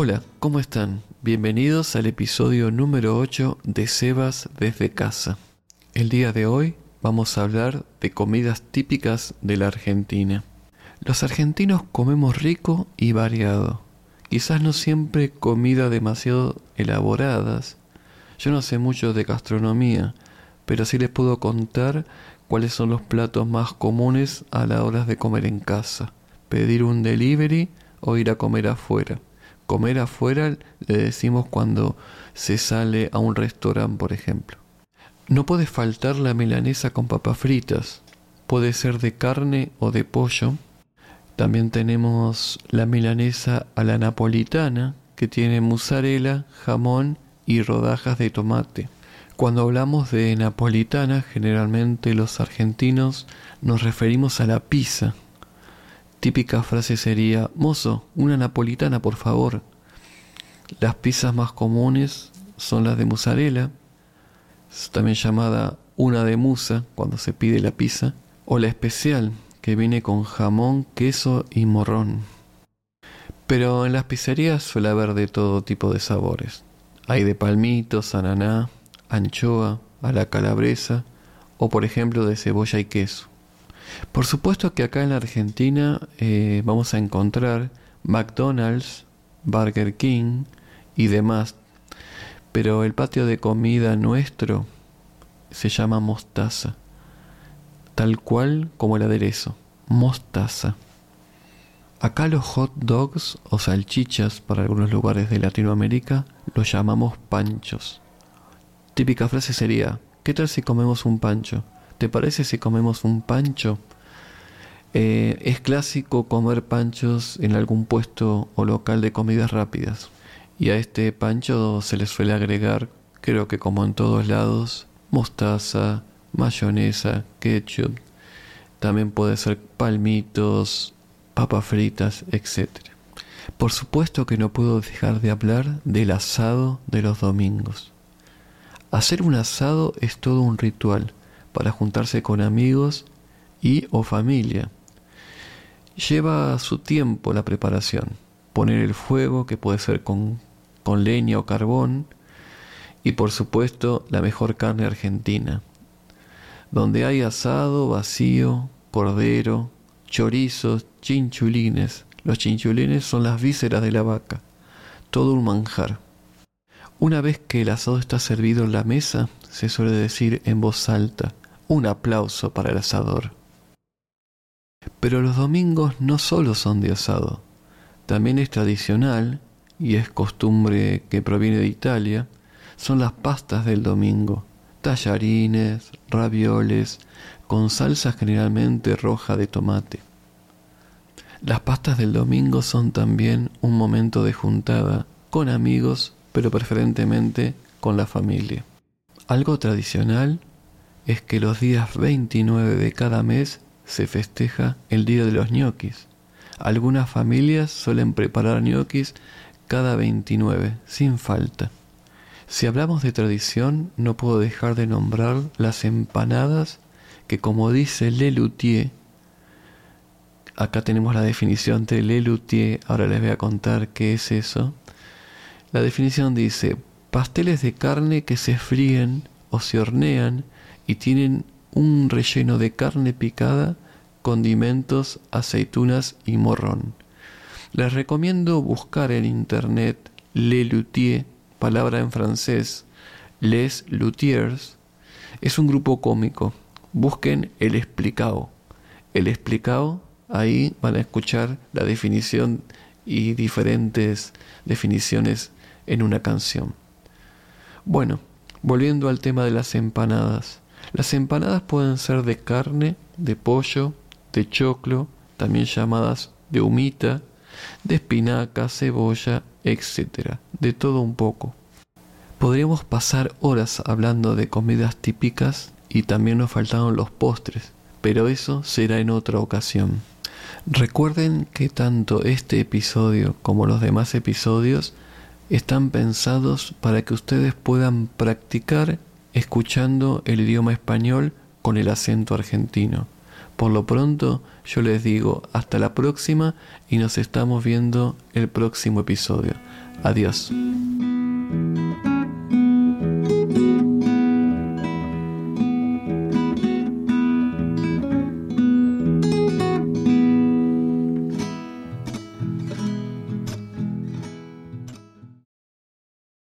Hola, ¿cómo están? Bienvenidos al episodio número 8 de Sebas desde casa. El día de hoy vamos a hablar de comidas típicas de la Argentina. Los argentinos comemos rico y variado. Quizás no siempre comida demasiado elaboradas. Yo no sé mucho de gastronomía, pero sí les puedo contar cuáles son los platos más comunes a la hora de comer en casa. Pedir un delivery o ir a comer afuera. Comer afuera le decimos cuando se sale a un restaurante, por ejemplo. No puede faltar la milanesa con papas fritas. Puede ser de carne o de pollo. También tenemos la milanesa a la napolitana, que tiene mozzarella, jamón y rodajas de tomate. Cuando hablamos de napolitana, generalmente los argentinos nos referimos a la pizza. Típica frase sería, mozo, una napolitana por favor. Las pizzas más comunes son las de mozzarella, también llamada una de musa cuando se pide la pizza, o la especial, que viene con jamón, queso y morrón. Pero en las pizzerías suele haber de todo tipo de sabores. Hay de palmitos, ananá, anchoa, a la calabresa o por ejemplo de cebolla y queso. Por supuesto que acá en la Argentina eh, vamos a encontrar McDonald's, Burger King y demás, pero el patio de comida nuestro se llama mostaza, tal cual como el aderezo, mostaza. Acá los hot dogs o salchichas para algunos lugares de Latinoamérica los llamamos panchos. Típica frase sería, ¿qué tal si comemos un pancho? ¿Te parece si comemos un pancho? Eh, es clásico comer panchos en algún puesto o local de comidas rápidas. Y a este pancho se le suele agregar, creo que como en todos lados, mostaza, mayonesa, ketchup. También puede ser palmitos, papas fritas, etc. Por supuesto que no puedo dejar de hablar del asado de los domingos. Hacer un asado es todo un ritual para juntarse con amigos y o familia. Lleva su tiempo la preparación, poner el fuego que puede ser con, con leña o carbón y por supuesto la mejor carne argentina, donde hay asado, vacío, cordero, chorizos, chinchulines. Los chinchulines son las vísceras de la vaca, todo un manjar. Una vez que el asado está servido en la mesa, se suele decir en voz alta, un aplauso para el asador. Pero los domingos no solo son de asado, también es tradicional, y es costumbre que proviene de Italia, son las pastas del domingo, tallarines, ravioles, con salsa generalmente roja de tomate. Las pastas del domingo son también un momento de juntada con amigos pero preferentemente con la familia. Algo tradicional es que los días 29 de cada mes se festeja el Día de los ñoquis. Algunas familias suelen preparar ñoquis cada 29, sin falta. Si hablamos de tradición, no puedo dejar de nombrar las empanadas que como dice Lelutier, acá tenemos la definición de Lelutier, ahora les voy a contar qué es eso, la definición dice, pasteles de carne que se fríen o se hornean y tienen un relleno de carne picada, condimentos, aceitunas y morrón. Les recomiendo buscar en internet Le Luthier, palabra en francés, Les Luthiers. Es un grupo cómico. Busquen El Explicado. El Explicado, ahí van a escuchar la definición y diferentes definiciones en una canción. Bueno, volviendo al tema de las empanadas. Las empanadas pueden ser de carne, de pollo, de choclo, también llamadas de humita, de espinaca, cebolla, etc. De todo un poco. Podríamos pasar horas hablando de comidas típicas y también nos faltaron los postres, pero eso será en otra ocasión. Recuerden que tanto este episodio como los demás episodios están pensados para que ustedes puedan practicar escuchando el idioma español con el acento argentino. Por lo pronto, yo les digo hasta la próxima y nos estamos viendo el próximo episodio. Adiós.